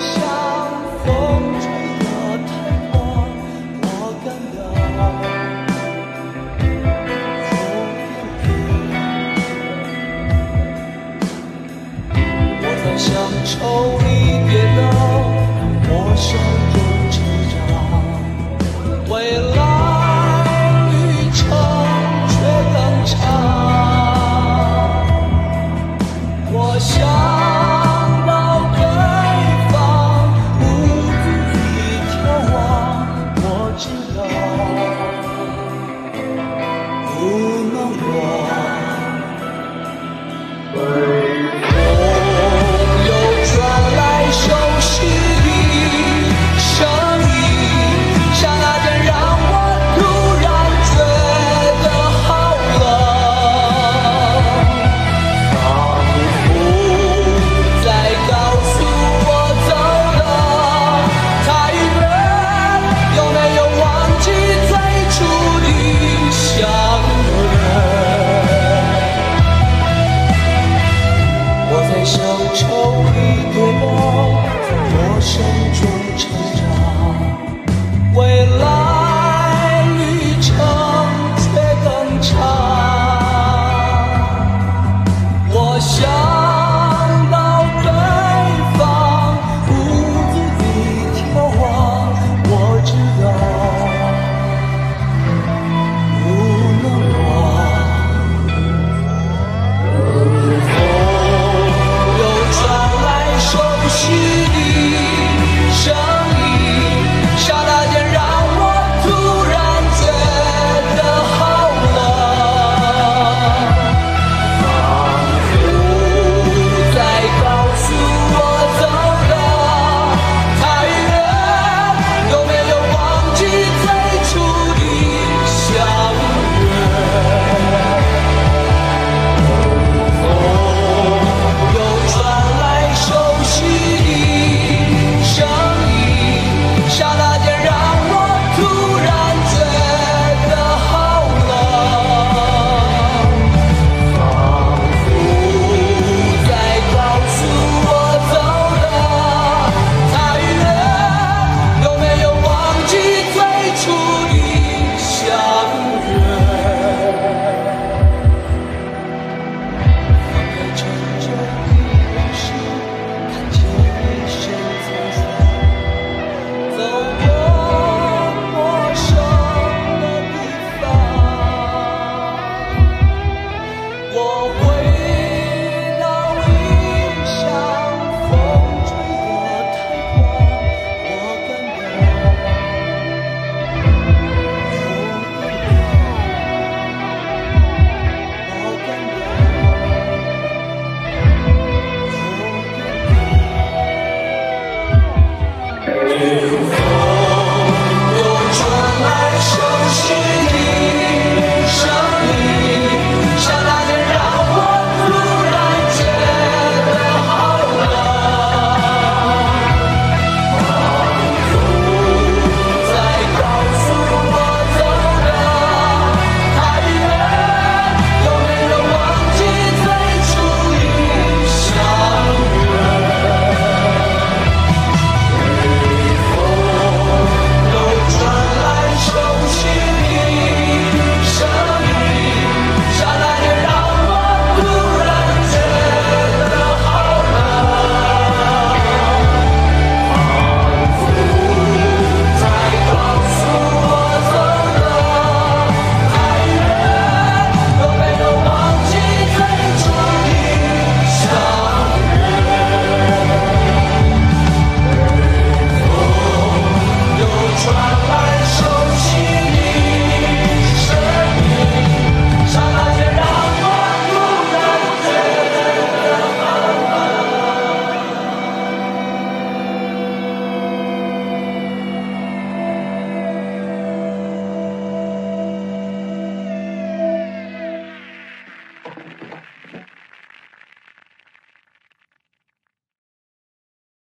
乡，风吹的太狂，我感到有点冰。我在乡愁里跌倒，我手我。